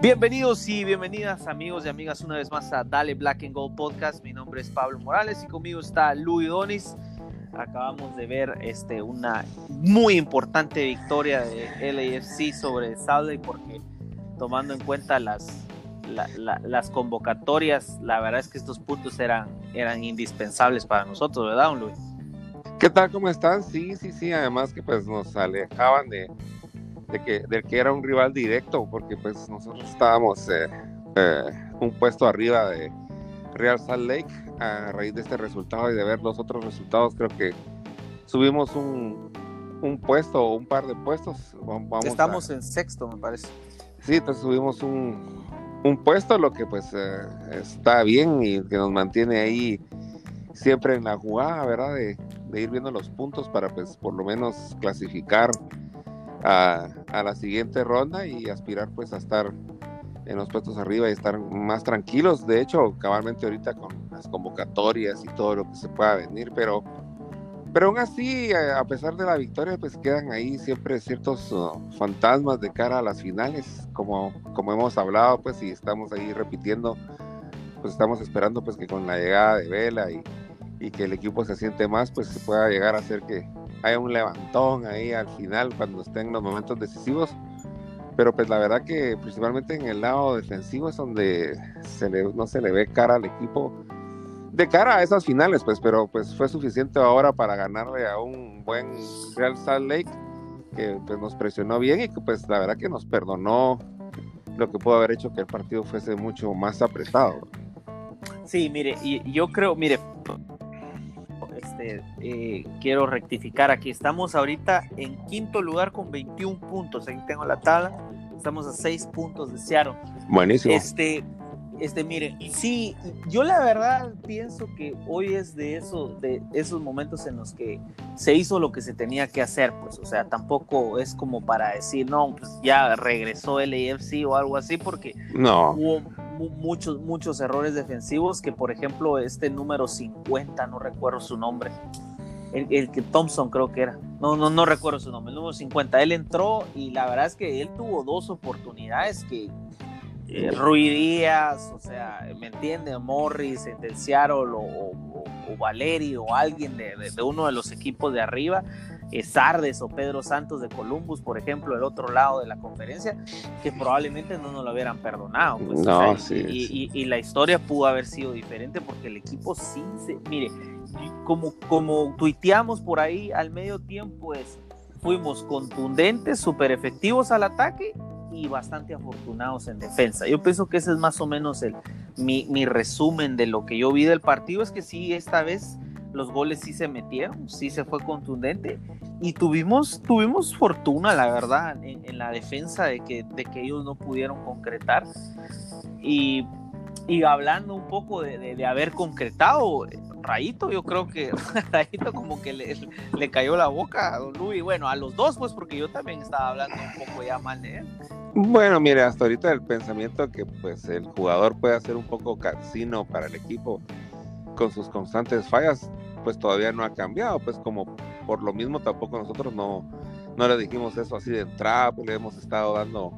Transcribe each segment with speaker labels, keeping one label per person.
Speaker 1: Bienvenidos y bienvenidas amigos y amigas una vez más a Dale Black and Gold Podcast. Mi nombre es Pablo Morales y conmigo está Luis Donis. Acabamos de ver este, una muy importante victoria de LAFC sobre Salt porque tomando en cuenta las, las convocatorias, la verdad es que estos puntos eran, eran indispensables para nosotros, ¿verdad, Luis?
Speaker 2: ¿Qué tal? ¿Cómo están? Sí, sí, sí. Además que pues nos alejaban de, de que, del que era un rival directo, porque pues nosotros estábamos eh, eh, un puesto arriba de Real Salt Lake a raíz de este resultado y de ver los otros resultados, creo que subimos un, un puesto o un par de puestos.
Speaker 1: Vamos Estamos en sexto, me parece.
Speaker 2: Sí, entonces subimos un, un puesto, lo que pues eh, está bien y que nos mantiene ahí siempre en la jugada, ¿verdad? De, de ir viendo los puntos para pues por lo menos clasificar a, la siguiente ronda y aspirar pues a estar en los puestos arriba y estar más tranquilos. De hecho, cabalmente ahorita con las convocatorias y todo lo que se pueda venir, pero, pero aún así, a pesar de la victoria, pues quedan ahí siempre ciertos uh, fantasmas de cara a las finales, como, como hemos hablado, pues y estamos ahí repitiendo, pues estamos esperando pues que con la llegada de Vela y, y que el equipo se siente más, pues se pueda llegar a hacer que, hay un levantón ahí al final cuando estén los momentos decisivos. Pero pues la verdad que principalmente en el lado defensivo es donde se le, no se le ve cara al equipo de cara a esas finales, pues, pero pues fue suficiente ahora para ganarle a un buen Real Salt Lake que pues, nos presionó bien y que pues la verdad que nos perdonó lo que pudo haber hecho que el partido fuese mucho más apretado.
Speaker 1: Sí, mire, y yo creo, mire, este, eh, quiero rectificar aquí. Estamos ahorita en quinto lugar con 21 puntos. Aquí tengo la tabla. Estamos a 6 puntos de Seattle.
Speaker 2: Buenísimo.
Speaker 1: Este, este, mire, sí, yo la verdad pienso que hoy es de, eso, de esos momentos en los que se hizo lo que se tenía que hacer, pues, o sea, tampoco es como para decir, no, pues ya regresó el AFC o algo así, porque
Speaker 2: no.
Speaker 1: hubo muchos, muchos errores defensivos, que por ejemplo este número 50, no recuerdo su nombre, el, que Thompson creo que era, no, no, no recuerdo su nombre, el número 50, él entró y la verdad es que él tuvo dos oportunidades que eh, Díaz, o sea, ¿me entiende? Morris del Seattle o, o, o Valeri o alguien de, uno de los equipos de arriba, Sardes o Pedro Santos de Columbus, por ejemplo, el otro lado de la conferencia, que probablemente no nos lo hubieran perdonado. Pues,
Speaker 2: no,
Speaker 1: y, y, la historia pudo haber sido diferente porque el equipo sí se. Mire, como, como tuiteamos por ahí al medio tiempo, es, fuimos contundentes, súper efectivos al ataque y bastante afortunados en defensa. Yo pienso que ese es más o menos el, mi, mi, resumen de lo que yo vi del partido, es que sí, esta vez los goles sí se metieron, sí se fue contundente y tuvimos, tuvimos fortuna, la verdad, en, la defensa de que, de que ellos no pudieron concretar. Y, y hablando un poco de, de, de haber concretado, Rayito, yo creo que Rayito como que le, le, cayó la boca a Don Luis. Bueno, a los dos, pues, porque yo también estaba hablando un poco ya mal de.
Speaker 2: Bueno, mire, hasta ahorita el pensamiento que pues el jugador puede hacer un poco casino para el equipo con sus constantes fallas, pues todavía no ha cambiado, pues como por lo mismo tampoco nosotros no, no le dijimos eso así de entrada, pues le hemos estado dando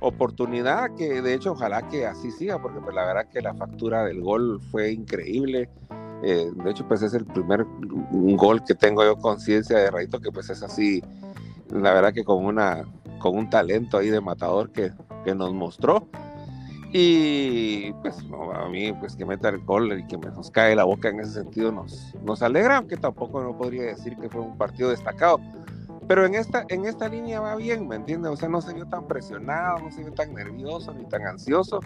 Speaker 2: oportunidad que de hecho ojalá que así siga, porque pues la verdad que la factura del gol fue increíble. Eh, de hecho, pues es el primer gol que tengo yo conciencia de Rayito, que pues es así, la verdad que con una con un talento ahí de matador que, que nos mostró. Y pues a mí, pues que meta el gol y que nos cae la boca en ese sentido nos, nos alegra, aunque tampoco no podría decir que fue un partido destacado. Pero en esta, en esta línea va bien, ¿me entiendes? O sea, no se vio tan presionado, no se vio tan nervioso ni tan ansioso.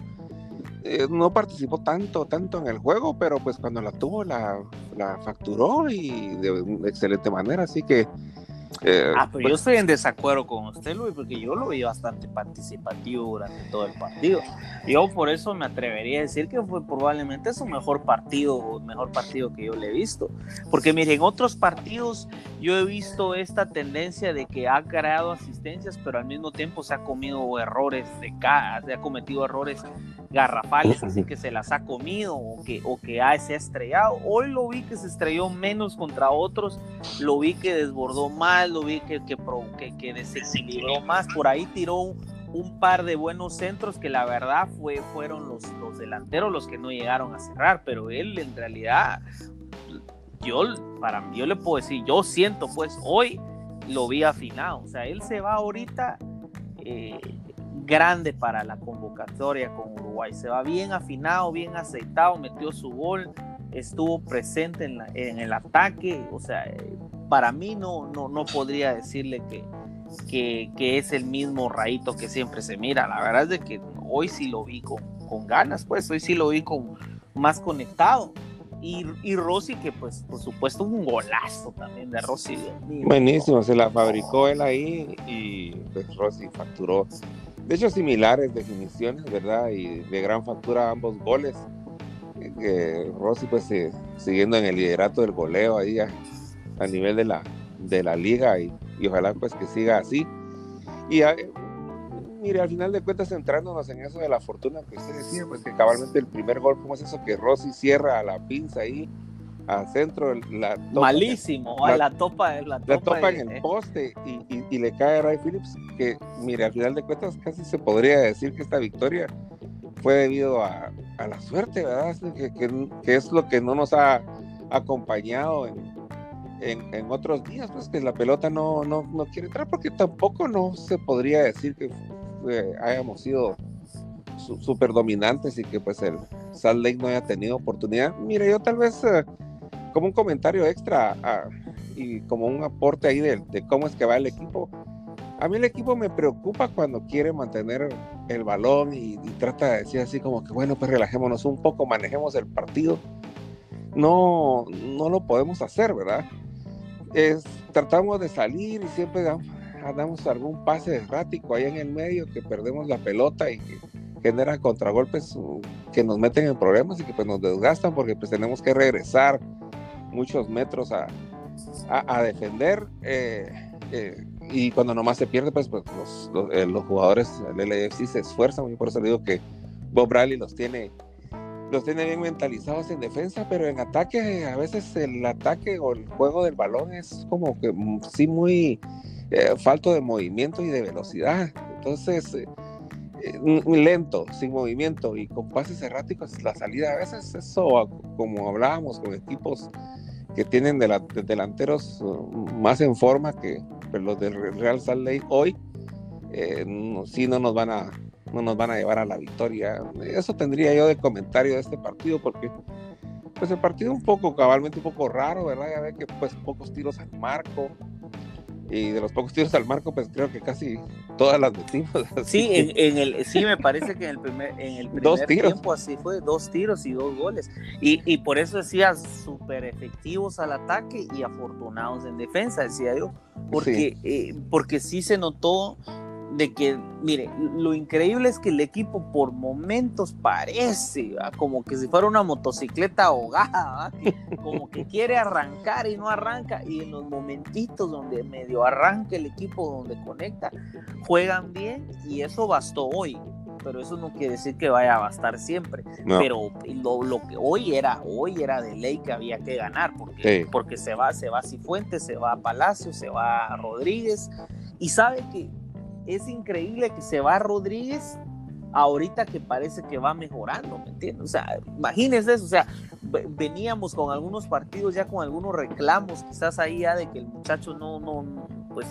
Speaker 2: Eh, no participó tanto, tanto en el juego, pero pues cuando la tuvo la, la facturó y de excelente manera. Así que
Speaker 1: eh, ah, pero yo pues estoy en desacuerdo con usted, Luis, porque yo lo vi bastante participativo durante todo el partido. Yo por eso me atrevería a decir que fue probablemente su mejor partido, mejor partido que yo le he visto. Porque miren, en otros partidos yo he visto esta tendencia de que ha creado asistencias, pero al mismo tiempo se ha comido errores de se ha cometido errores garrafales, así que se las ha comido o que, o que ha, se ha estrellado. Hoy lo vi que se estrelló menos contra otros, lo vi que desbordó más, lo vi que, que, que, que desequilibró más, por ahí tiró un, un par de buenos centros que la verdad fue, fueron los, los delanteros los que no llegaron a cerrar, pero él en realidad, yo, para mí, yo le puedo decir, yo siento pues hoy lo vi afinado, o sea, él se va ahorita eh, grande para la convocatoria con Uruguay, se va bien afinado, bien aceitado, metió su gol, estuvo presente en, en el ataque, o sea, para mí no, no, no podría decirle que, que, es el mismo rayito que siempre se mira. La verdad es de que hoy sí lo vi con, ganas, pues hoy sí lo vi con más conectado. Y, y Rossi, que pues por supuesto un golazo también de Rossi.
Speaker 2: Buenísimo, se la fabricó él ahí y pues Rossi facturó. De hecho, similares definiciones, ¿verdad? Y de gran factura ambos goles. Rossi pues siguiendo en el liderato del goleo ahí a, a nivel de la, de la liga y y ojalá pues que siga así. Y ah, mire, al final de cuentas, centrándonos en eso de la fortuna que usted decía, pues que cabalmente el primer gol, ¿cómo es eso? Que Rossi cierra a la pinza ahí, al centro, la
Speaker 1: malísimo, la, la topa, la
Speaker 2: topa, en el poste y, le cae a Ray Phillips, que mire, al final de cuentas casi se podría decir que esta victoria fue debido a, la suerte, ¿verdad? Que, que, es lo que no nos ha acompañado en, en, otros días, pues que la pelota no, no, no, quiere entrar, porque tampoco no se podría decir que hayamos sido súper dominantes y que pues el Salt Lake no haya tenido oportunidad. Mire, yo tal vez eh, como un comentario extra ah, y como un aporte ahí de, cómo es que va el equipo. A mí el equipo me preocupa cuando quiere mantener el balón y, y, trata de decir así como que bueno, pues relajémonos un poco, manejemos el partido. No, no lo podemos hacer, ¿verdad? Es, tratamos de salir y siempre damos, algún pase errático ahí en el medio que perdemos la pelota y que genera contragolpes que nos meten en problemas y que pues nos desgastan porque pues tenemos que regresar muchos metros a, defender eh, eh, y cuando nomás se pierde pues, pues eh, los, jugadores del LFC se esfuerzan. Y por eso digo que Bob Bradley los tiene los tiene bien mentalizados en defensa, pero en ataque a veces el ataque o el juego del balón es como que mm, sí muy eh, falto de movimiento y de velocidad. Entonces, eh, eh, lento, sin movimiento y con pases erráticos, la salida a veces eso, como hablábamos con equipos que tienen de delanteros uh, más en forma que los del Real Salt Lake hoy, sí no nos van a no nos van a llevar a la victoria. Eso tendría yo de comentario de este partido, porque pues el partido un poco cabalmente un poco raro, ¿verdad? Ya ve que pues pocos tiros al marco. Y de los pocos tiros al marco, pues creo que casi todas las metimos.
Speaker 1: Sí, en, el, sí, me parece que en el primer, en el primer tiempo así fue, dos tiros y dos goles. Y, y por eso decía súper efectivos al ataque y afortunados en defensa, decía yo. Porque sí, eh, porque sí se notó de que, mire, lo increíble es que el equipo por momentos parece como que si fuera una motocicleta ahogada, como que quiere arrancar y no arranca, y en los momentitos donde medio arranca el equipo, donde conecta, juegan bien y eso bastó hoy. Pero eso no quiere decir que vaya a bastar siempre. Pero lo, que hoy era, hoy era de ley que había que ganar, porque, porque se va, se va Cifuentes, se va a Palacio, se va a Rodríguez, y sabe que es increíble que se va Rodríguez ahorita que parece que va mejorando, ¿me entiendes? O sea, imagínense eso, o sea, veníamos con algunos partidos ya con algunos reclamos, quizás ahí ya de que el muchacho no, no, pues,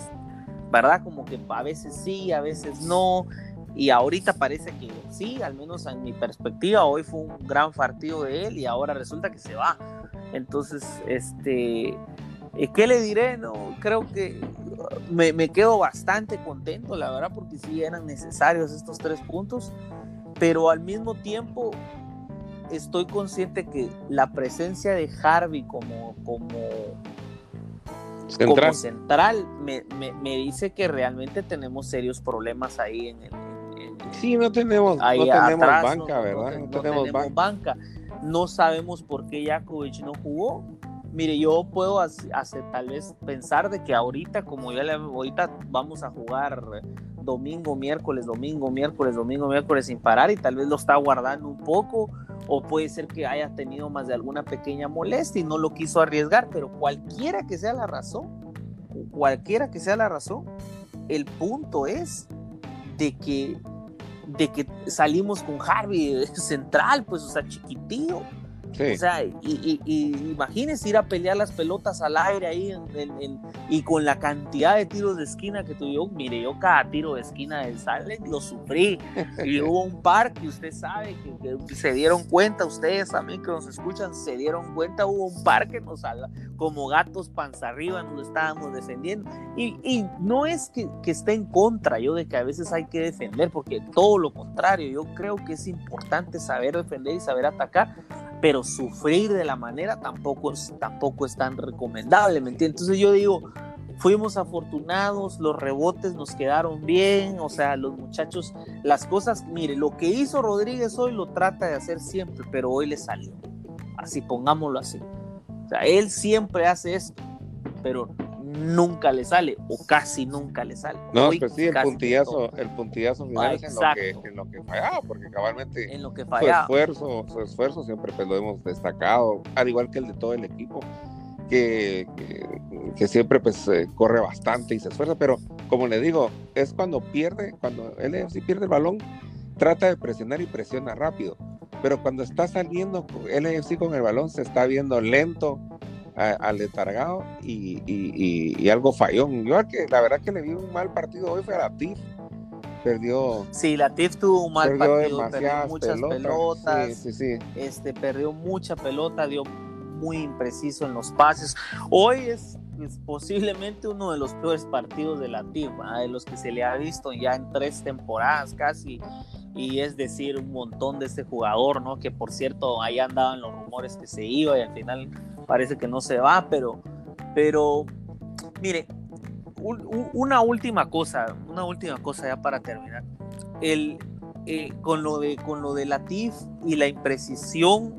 Speaker 1: ¿verdad? Como que a veces sí, a veces no, y ahorita parece que sí, al menos en mi perspectiva, hoy fue un gran partido de él y ahora resulta que se va. Entonces, este, ¿qué le diré? No, creo que me, quedo bastante contento, la verdad, porque sí eran necesarios estos tres puntos, pero al mismo tiempo estoy consciente que la presencia de Harvey como, como, central, central me, dice que realmente tenemos serios problemas ahí en el...
Speaker 2: sí, no tenemos, banca, ¿verdad?
Speaker 1: No, tenemos, banca. No sabemos por qué Jakovic no jugó Mire, yo puedo hacer, tal vez pensar de que ahorita, como ya le ahorita vamos a jugar domingo, miércoles, domingo, miércoles, domingo, miércoles sin parar y tal vez lo está guardando un poco o puede ser que haya tenido más de alguna pequeña molestia y no lo quiso arriesgar, pero cualquiera que sea la razón, cualquiera que sea la razón, el punto es de que, de que salimos con Harvey central, pues, o sea, chiquitillo. O sea, y, imagínese ir a pelear las pelotas al aire ahí y con la cantidad de tiros de esquina que tuvo. Mire, yo cada tiro de esquina del Sale lo sufrí. Y hubo un par que usted sabe que, se dieron cuenta, ustedes también que nos escuchan, se dieron cuenta. Hubo un par que nos como gatos panza arriba nos estábamos defendiendo. Y, no es que, que esté en contra yo de que a veces hay que defender, porque todo lo contrario, yo creo que es importante saber defender y saber atacar pero sufrir de la manera tampoco es, tampoco es tan recomendable, ¿me entiendes? Entonces yo digo, fuimos afortunados, los rebotes nos quedaron bien, o sea, los muchachos, las cosas, mire, lo que hizo Rodríguez hoy lo trata de hacer siempre, pero hoy le salió, así pongámoslo así. O sea, él siempre hace esto, pero nunca le sale o casi nunca le sale.
Speaker 2: No, pues sí, el puntillazo, el puntillazo final es en lo, que, en lo que fallaba, porque cabalmente
Speaker 1: en lo que
Speaker 2: su esfuerzo, su esfuerzo siempre pues, lo hemos destacado, al igual que el de todo el equipo, que, que, siempre pues eh, corre bastante y se esfuerza, pero como le digo, es cuando pierde, cuando él sí pierde el balón, trata de presionar y presiona rápido, pero cuando está saliendo LFC con el balón se está viendo lento, al letargado y, y, algo fallón. Yo que la verdad que le vi un mal partido hoy fue a Latif. Perdió.
Speaker 1: Sí, Latif tuvo un mal partido, perdió muchas pelotas. Sí, sí, Este, perdió mucha pelota, dio muy impreciso en los pases. Hoy es, posiblemente uno de los peores partidos de Latif, de los que se le ha visto ya en tres temporadas casi y es decir un montón de este jugador, ¿no? Que por cierto ahí andaban los rumores que se iba y al final parece que no se va, pero, pero mire, una última cosa, una última cosa ya para terminar. El, eh, con, lo de, con lo de Latif y la imprecisión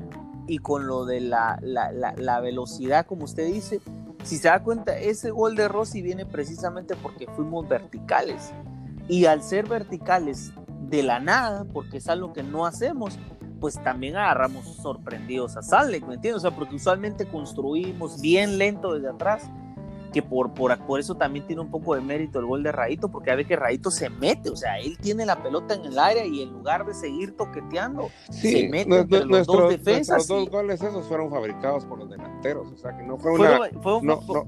Speaker 1: y con lo de la, la, la, velocidad, como usted dice, si se da cuenta, ese gol de Rossi viene precisamente porque fuimos verticales. Y al ser verticales de la nada, porque es algo que no hacemos, pues también agarramos sorprendidos a Salek, ¿me entiendes? O sea, porque usualmente construimos bien lento desde atrás, que por, por, por eso también tiene un poco de mérito el gol de Raito, porque a ver que Raito se mete, o sea, él tiene la pelota en el área y en lugar de seguir toqueteando, se mete entre los dos defensas.
Speaker 2: Los dos goles esos fueron fabricados por los delanteros, o sea, que no fue una...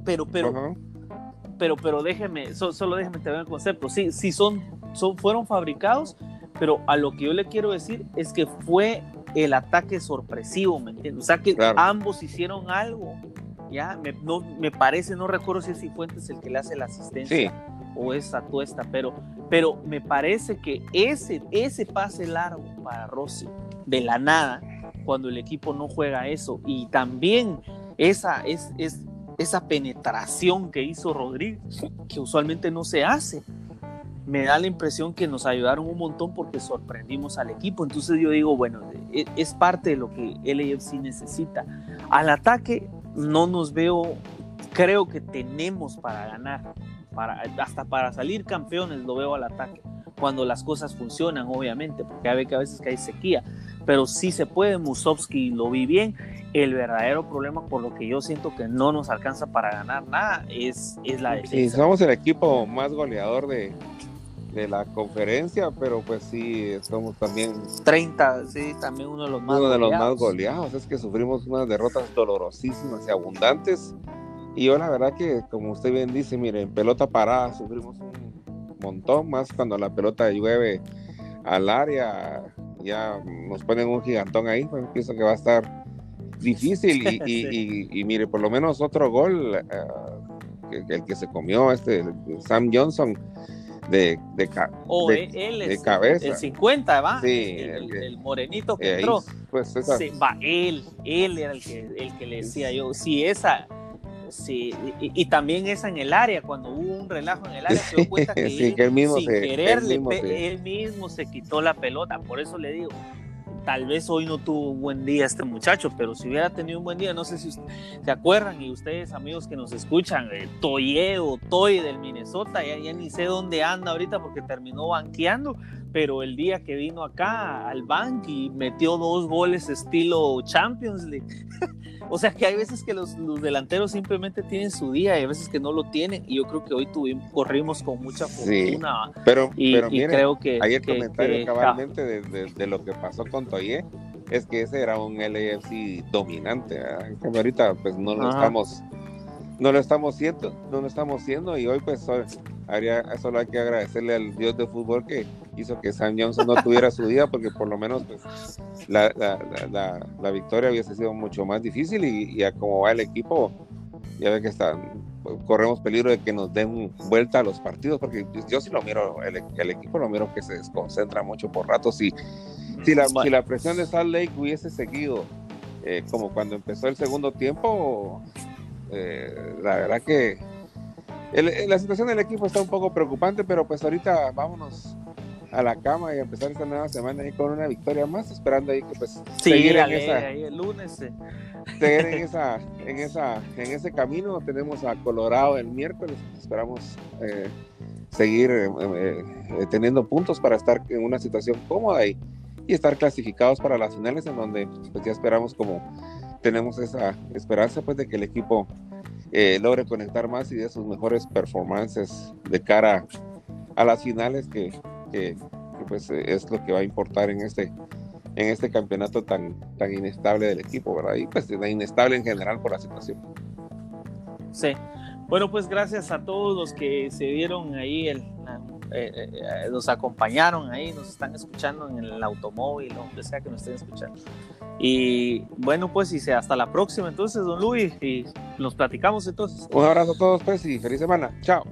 Speaker 1: pero, pero, pero, pero déjeme, solo déjeme tener el concepto, sí, sí son, son, fueron fabricados, pero a lo que yo le quiero decir es que fue el ataque sorpresivo, ¿me entiendes? O sea que ambos hicieron algo, ya, me, no, me parece, no recuerdo si es Cifuentes el que le hace la asistencia o es Atuesta, pero, pero me parece que ese, ese pase largo para Rossi, de la nada, cuando el equipo no juega eso, y también esa, es, es, esa penetración que hizo Rodríguez, que usualmente no se hace, me da la impresión que nos ayudaron un montón porque sorprendimos al equipo. Entonces yo digo, bueno, e, es parte de lo que LAFC necesita. Al ataque no nos veo, creo que tenemos para ganar, para, hasta para salir campeones lo veo al ataque. Cuando las cosas funcionan, obviamente, porque hay que a veces que hay sequía, pero sí se puede. Musovski lo vi bien. El verdadero problema, por lo que yo siento que no nos alcanza para ganar nada, es, es la defensa.
Speaker 2: Sí, somos el equipo más goleador de, de la conferencia, pero pues sí, somos también...
Speaker 1: 30, sí, también uno de los más
Speaker 2: Uno de los más goleados, es que sufrimos unas derrotas dolorosísimas y abundantes. Y yo la verdad que, como usted bien dice, mire, en pelota parada sufrimos un montón, más cuando la pelota llueve al área, ya nos ponen un gigantón ahí, pues pienso que va a estar difícil. Y, mire, por lo menos otro gol, eh, el que se comió, este Sam Johnson, de, de,
Speaker 1: oh, de, él cabeza. El 50, va. Sí, el, morenito que entró. Pues va, él, él era el que, el que le decía yo. Si esa. Sí, y, también esa en el área, cuando hubo un relajo en el área, se dio cuenta que,
Speaker 2: sí, él, mismo
Speaker 1: sin
Speaker 2: se,
Speaker 1: querer, él mismo se quitó la pelota. Por eso le digo, tal vez hoy no tuvo un buen día este muchacho, pero si hubiera tenido un buen día, no sé si se acuerdan y ustedes amigos que nos escuchan, eh, Toye o Toy del Minnesota, ya, ni sé dónde anda ahorita porque terminó banqueando, pero el día que vino acá al bank y metió dos goles estilo Champions League. o sea que hay veces que los, delanteros simplemente tienen su día y hay veces que no lo tienen. Y yo creo que hoy tuvimos, corrimos con mucha fortuna.
Speaker 2: pero, y, creo que. Hay el comentario cabalmente de, lo que pasó con Toye es que ese era un LAFC dominante. ahorita pues no lo estamos no lo estamos siendo, no lo estamos siendo y hoy pues haría, solo hay que agradecerle al Dios de fútbol que hizo que Sam Johnson no tuviera su día porque por lo menos pues la, la, la, victoria hubiese sido mucho más difícil y, y, a como va el equipo ya ve que está, corremos peligro de que nos den vuelta a los partidos porque yo sí lo miro, el, el equipo lo miro que se desconcentra mucho por ratos y si la, si la presión de Salt Lake hubiese seguido eh, como cuando empezó el segundo tiempo eh, la verdad que la situación del equipo está un poco preocupante, pero pues ahorita vámonos a la cama y empezar esta nueva semana ahí con una victoria más, esperando ahí que pues
Speaker 1: seguir en esa, el lunes.
Speaker 2: Eh. Seguir en esa, en esa, en ese camino. Tenemos a Colorado el miércoles, esperamos eh, seguir teniendo puntos para estar en una situación cómoda y, y estar clasificados para las finales en donde pues ya esperamos como tenemos esa esperanza pues de que el equipo eh, logre conectar más y de sus mejores performances de cara a las finales que, pues es lo que va a importar en este en este campeonato tan tan inestable del equipo verdad y pues inestable en general por la situación.
Speaker 1: Sí. Bueno pues gracias a todos los que se dieron ahí el, eh, eh, nos acompañaron ahí, nos están escuchando en el automóvil, donde sea que nos estén escuchando. Y bueno, pues y hasta la próxima entonces, don Luis, y nos platicamos entonces.
Speaker 2: Un abrazo a todos pues y feliz semana. Chao.